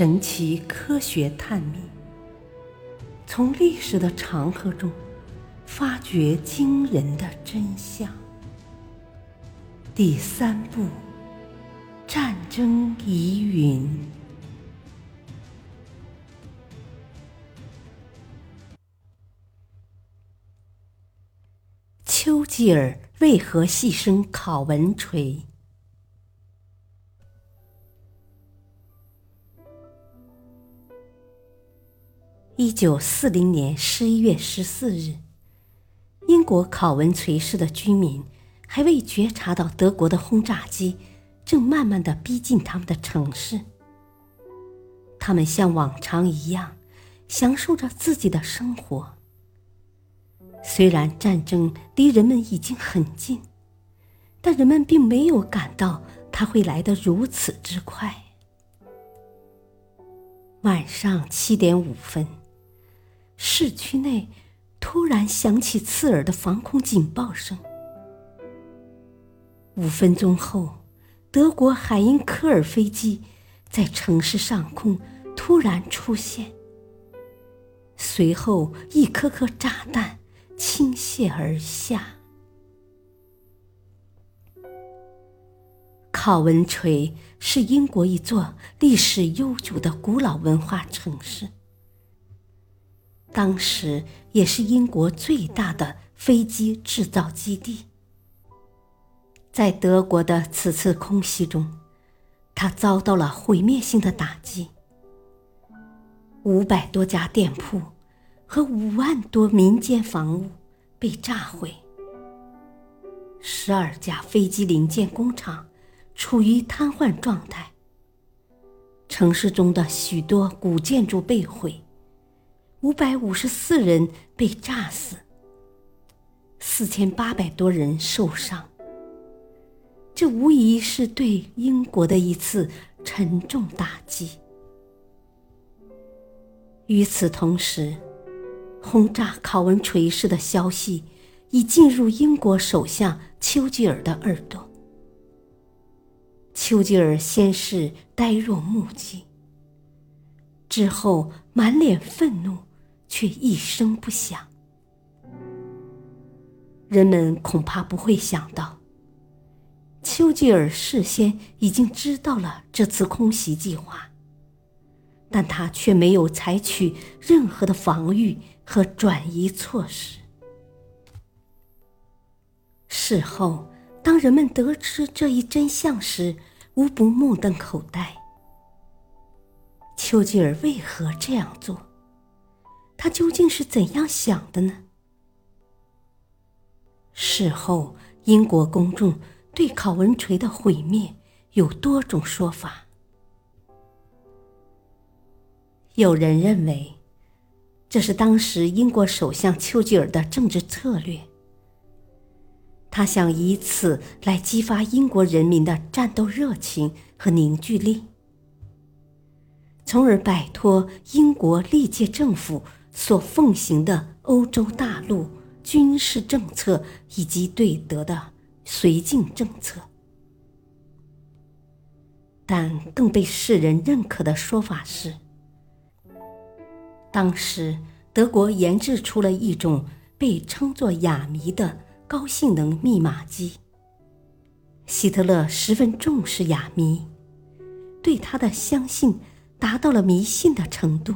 神奇科学探秘，从历史的长河中发掘惊人的真相。第三部：战争疑云。丘吉尔为何牺牲考文垂？一九四零年十一月十四日，英国考文垂市的居民还未觉察到德国的轰炸机正慢慢的逼近他们的城市。他们像往常一样享受着自己的生活。虽然战争离人们已经很近，但人们并没有感到它会来得如此之快。晚上七点五分。市区内突然响起刺耳的防空警报声。五分钟后，德国海因科尔飞机在城市上空突然出现，随后一颗颗炸弹倾泻而下。考文垂是英国一座历史悠久的古老文化城市。当时也是英国最大的飞机制造基地。在德国的此次空袭中，它遭到了毁灭性的打击。五百多家店铺和五万多民间房屋被炸毁，十二家飞机零件工厂处于瘫痪状态。城市中的许多古建筑被毁。五百五十四人被炸死，四千八百多人受伤。这无疑是对英国的一次沉重打击。与此同时，轰炸考文垂市的消息已进入英国首相丘吉尔的耳朵。丘吉尔先是呆若木鸡，之后满脸愤怒。却一声不响。人们恐怕不会想到，丘吉尔事先已经知道了这次空袭计划，但他却没有采取任何的防御和转移措施。事后，当人们得知这一真相时，无不目瞪口呆。丘吉尔为何这样做？他究竟是怎样想的呢？事后，英国公众对考文垂的毁灭有多种说法。有人认为，这是当时英国首相丘吉尔的政治策略，他想以此来激发英国人民的战斗热情和凝聚力，从而摆脱英国历届政府。所奉行的欧洲大陆军事政策以及对德的绥靖政策，但更被世人认可的说法是，当时德国研制出了一种被称作“哑谜”的高性能密码机。希特勒十分重视哑谜，对他的相信达到了迷信的程度。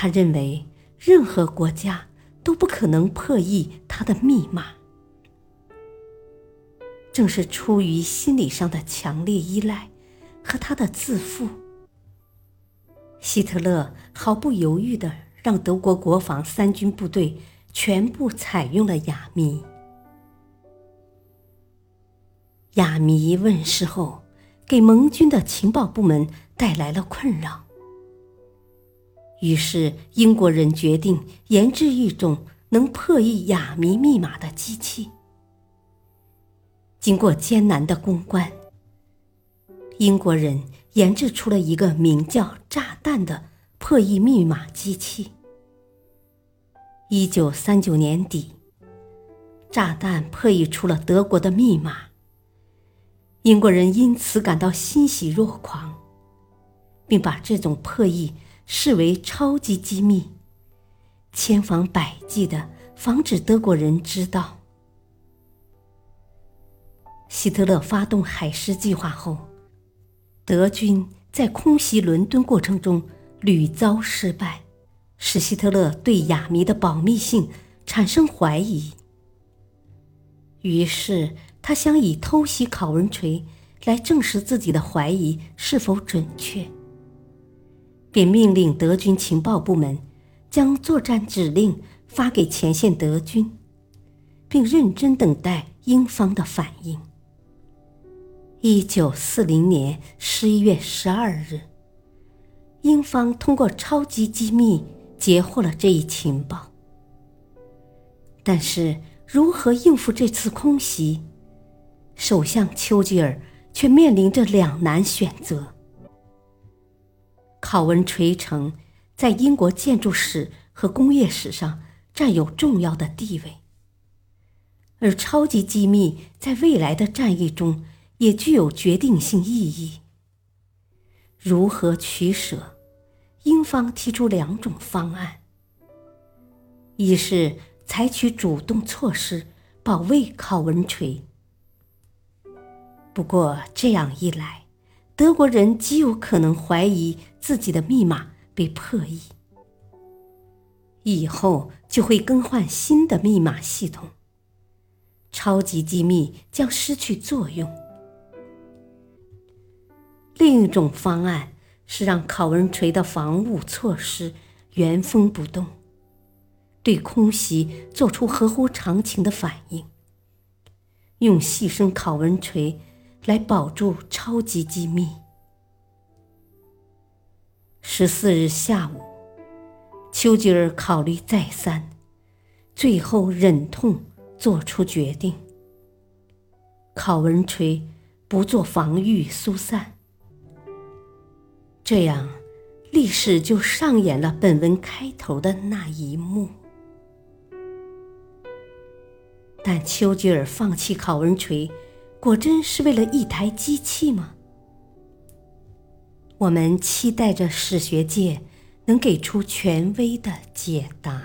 他认为，任何国家都不可能破译他的密码。正是出于心理上的强烈依赖和他的自负，希特勒毫不犹豫地让德国国防三军部队全部采用了哑谜。哑谜问世后，给盟军的情报部门带来了困扰。于是，英国人决定研制一种能破译哑谜密码的机器。经过艰难的攻关，英国人研制出了一个名叫“炸弹”的破译密码机器。一九三九年底，炸弹破译出了德国的密码，英国人因此感到欣喜若狂。并把这种破译视为超级机密，千方百计的防止德国人知道。希特勒发动海狮计划后，德军在空袭伦敦过程中屡遭失败，使希特勒对雅谜的保密性产生怀疑。于是，他想以偷袭考文垂来证实自己的怀疑是否准确，便命令德军情报部门将作战指令发给前线德军，并认真等待英方的反应。一九四零年十一月十二日，英方通过超级机密截获了这一情报，但是。如何应付这次空袭？首相丘吉尔却面临着两难选择。考文垂城在英国建筑史和工业史上占有重要的地位，而超级机密在未来的战役中也具有决定性意义。如何取舍？英方提出两种方案：一是。采取主动措施保卫考文垂。不过这样一来，德国人极有可能怀疑自己的密码被破译，以后就会更换新的密码系统，超级机密将失去作用。另一种方案是让考文垂的防务措施原封不动。对空袭做出合乎常情的反应，用牺牲考文垂来保住超级机密。十四日下午，丘吉尔考虑再三，最后忍痛做出决定：考文垂不做防御疏散。这样，历史就上演了本文开头的那一幕。但丘吉尔放弃考文垂，果真是为了一台机器吗？我们期待着史学界能给出权威的解答。